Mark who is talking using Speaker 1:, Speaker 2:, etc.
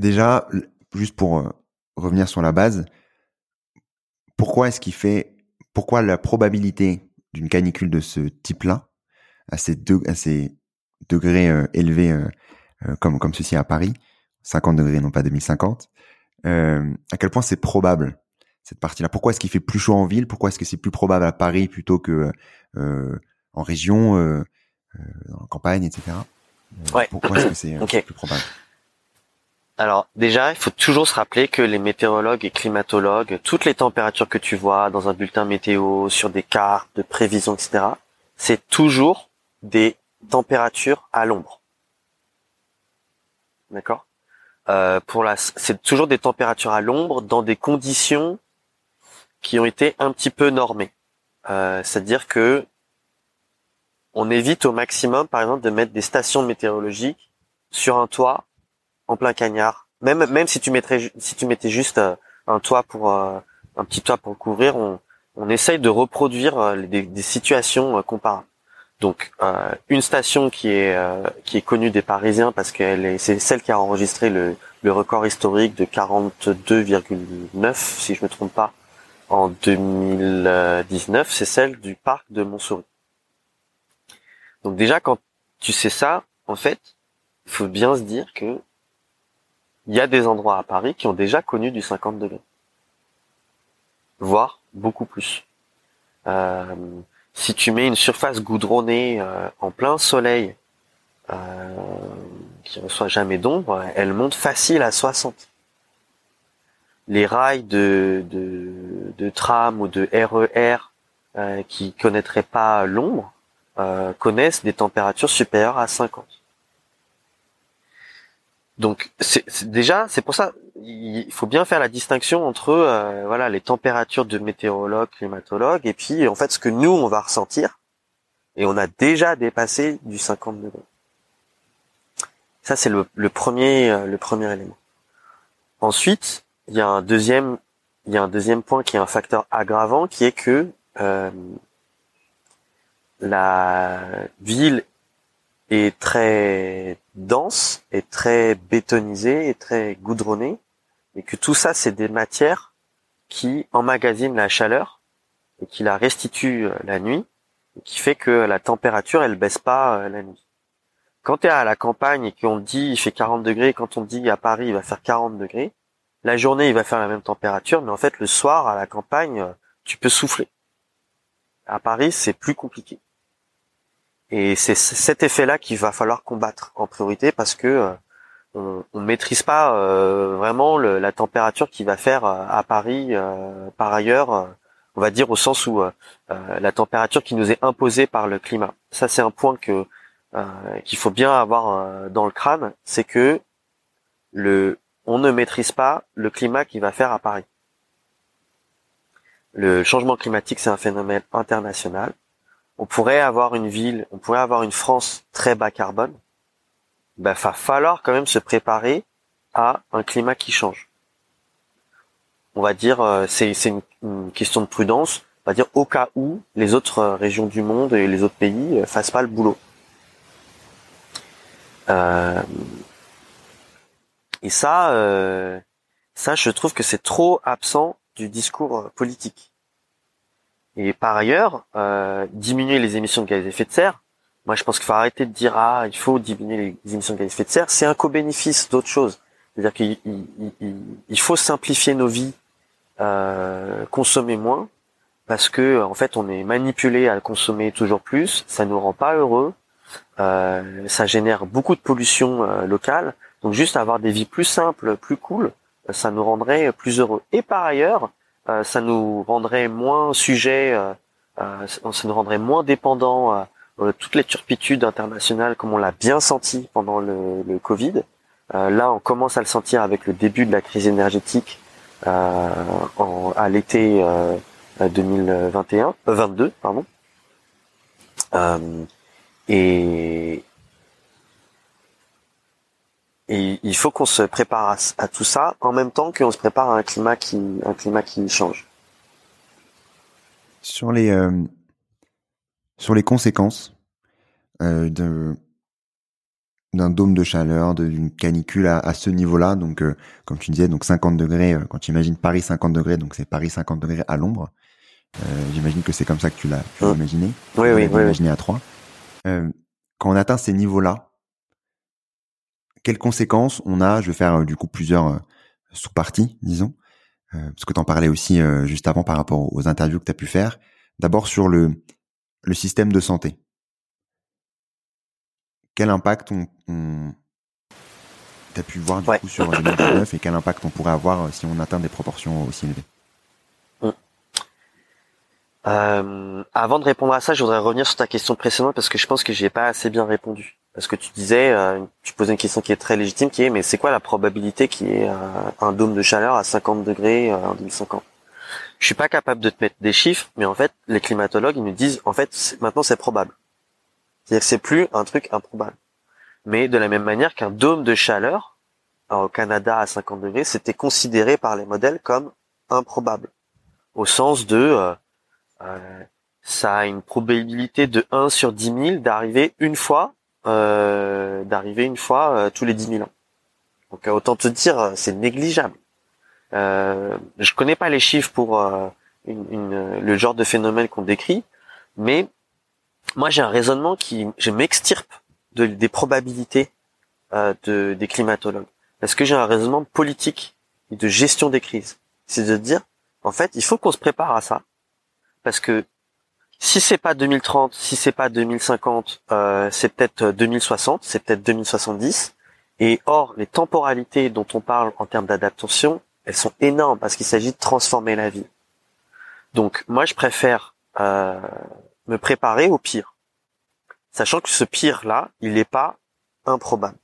Speaker 1: Déjà, juste pour euh, revenir sur la base, pourquoi est-ce qu'il fait, pourquoi la probabilité d'une canicule de ce type-là, à ces, degrés euh, élevés euh, comme, comme ceci à Paris, 50 degrés, non pas 2050, à quel point c'est probable cette partie-là? Pourquoi est-ce qu'il fait plus chaud en ville? Pourquoi est-ce que c'est plus probable à Paris plutôt que en région, en campagne, etc. Pourquoi est-ce que c'est plus probable?
Speaker 2: Alors déjà, il faut toujours se rappeler que les météorologues et climatologues, toutes les températures que tu vois dans un bulletin météo, sur des cartes de prévision, etc., c'est toujours des températures à l'ombre. D'accord? Euh, Pour la, c'est toujours des températures à l'ombre dans des conditions qui ont été un petit peu normées. Euh, c'est-à-dire que on évite au maximum, par exemple, de mettre des stations météorologiques sur un toit en plein cagnard. Même même si tu mettrais si tu mettais juste euh, un toit pour euh, un petit toit pour couvrir, on on essaye de reproduire euh, des, des situations comparables. Donc une station qui est qui est connue des Parisiens parce qu'elle est c'est celle qui a enregistré le le record historique de 42,9 si je me trompe pas en 2019, c'est celle du parc de Montsouris. Donc déjà quand tu sais ça, en fait, il faut bien se dire que il y a des endroits à Paris qui ont déjà connu du 50 degrés, voire beaucoup plus. Euh, si tu mets une surface goudronnée euh, en plein soleil, euh, qui reçoit jamais d'ombre, elle monte facile à 60. Les rails de, de, tram ou de RER euh, qui connaîtraient pas l'ombre connaissent des températures supérieures à 50. Donc déjà c'est pour ça il faut bien faire la distinction entre euh, voilà les températures de météorologues, climatologues et puis en fait ce que nous on va ressentir et on a déjà dépassé du 50 degrés. Ça c'est le, premier euh, le premier élément. Ensuite il y a un deuxième il y a un deuxième point qui est un facteur aggravant qui est que euh, la ville est très dense, et très bétonisé, et très goudronné, et que tout ça, c'est des matières qui emmagasinent la chaleur et qui la restituent euh, la nuit, et qui fait que la température, elle baisse pas euh, la nuit. Quand tu es à la campagne et qu'on dit il fait 40 degrés, quand on dit à Paris il va faire 40 degrés, la journée il va faire la même température, mais en fait le soir à la campagne, euh, tu peux souffler. À Paris, c'est plus compliqué. Et c'est cet effet-là qu'il va falloir combattre en priorité parce que euh, on, on maîtrise pas euh, vraiment la température qui va faire euh, à Paris par ailleurs. on va dire au sens où la température qui nous est imposée par le climat. Ça, c'est un point que qu'il faut bien avoir dans le crâne, c'est que le on ne maîtrise pas le climat qui va faire à Paris. Le changement climatique, c'est un phénomène international on pourrait avoir une ville, on pourrait avoir une France très bas carbone, ben, va falloir quand même se préparer à un climat qui change. On va dire, euh, c'est une, question de prudence, on va dire au cas où les autres euh, régions du monde et les autres pays euh, fassent pas le boulot. et ça, ça, je trouve que c'est trop absent du discours politique. Et par ailleurs, euh, diminuer les émissions de gaz à effet de serre, moi je pense qu'il faut arrêter de dire ah il faut diminuer les émissions de gaz à effet de serre, c'est un co-bénéfice d'autre chose. C'est-à-dire qu'il il, faut simplifier nos vies, euh, consommer moins, parce que en fait on est manipulé à consommer toujours plus, ça nous rend pas heureux, euh, ça génère beaucoup de pollution euh, locale, donc juste avoir des vies plus simples, plus cool, ça nous rendrait plus heureux. Et par ailleurs, ça nous rendrait moins sujet, euh, euh, ça nous rendrait moins toutes les turpitudes internationales comme on l'a bien senti pendant le, Covid. là, on commence à le sentir avec le début de la crise énergétique à l'été 2021, 22, pardon. et, et il faut qu'on se prépare à, tout ça en même temps qu'on se prépare à un climat qui, un climat qui change.
Speaker 1: Sur les, euh, sur les conséquences euh, de, d'un dôme de chaleur, d'une canicule à, à ce niveau-là. Donc, euh, comme tu disais, donc 50 degrés, euh, quand tu imagines Paris 50 degrés, donc c'est Paris 50 degrés à l'ombre. Euh, J'imagine que c'est comme ça que tu l'as
Speaker 2: Hum.
Speaker 1: imaginé.
Speaker 2: Oui, oui, oui.
Speaker 1: Imaginé à trois. Euh, quand on atteint ces niveaux-là, quelles conséquences on a Je vais faire euh, du coup plusieurs euh, sous-parties, disons, euh, parce que tu en parlais aussi euh, juste avant par rapport aux interviews que tu as pu faire. D'abord sur le, le système de santé. Quel impact on, on t'as pu voir du
Speaker 2: Ouais.
Speaker 1: coup sur 2019 et quel impact on pourrait avoir si on atteint des proportions aussi élevées?
Speaker 2: Euh, avant de répondre à ça, je voudrais revenir sur ta question précédente parce que je pense que j'ai pas assez bien répondu. Parce que tu disais, euh, tu posais une question qui est très légitime, qui est, mais c'est quoi la probabilité qu'il y ait euh, un dôme de chaleur à 50 degrés euh, en 2050 Je suis pas capable de te mettre des chiffres, mais en fait, les climatologues ils nous disent, en fait, maintenant c'est probable. C'est-à-dire que c'est plus un truc improbable. Mais de la même manière qu'un dôme de chaleur au Canada à 50 degrés, c'était considéré par les modèles comme improbable, au sens de euh, euh, ça a une probabilité de 1 sur 10 000 d'arriver une fois, d'arriver une fois euh, tous les 10 000 ans. Donc euh, autant te dire, euh, c'est négligeable. Euh, je connais pas les chiffres pour euh, une, une- le genre de phénomène qu'on décrit, mais moi j'ai un raisonnement qui, je m'extirpe de, des probabilités euh, de, des climatologues, parce que j'ai un raisonnement politique et de gestion des crises. C'est de dire, en fait, il faut qu'on se prépare à ça parce que si c'est pas 2030, si c'est pas 2050, euh, c'est peut-être 2060, c'est peut-être 2070. Et or, les temporalités dont on parle en termes d'adaptation, elles sont énormes parce qu'il s'agit de transformer la vie. Donc, moi, je préfère euh, me préparer au pire, sachant que ce pire-là, il n'est pas improbable.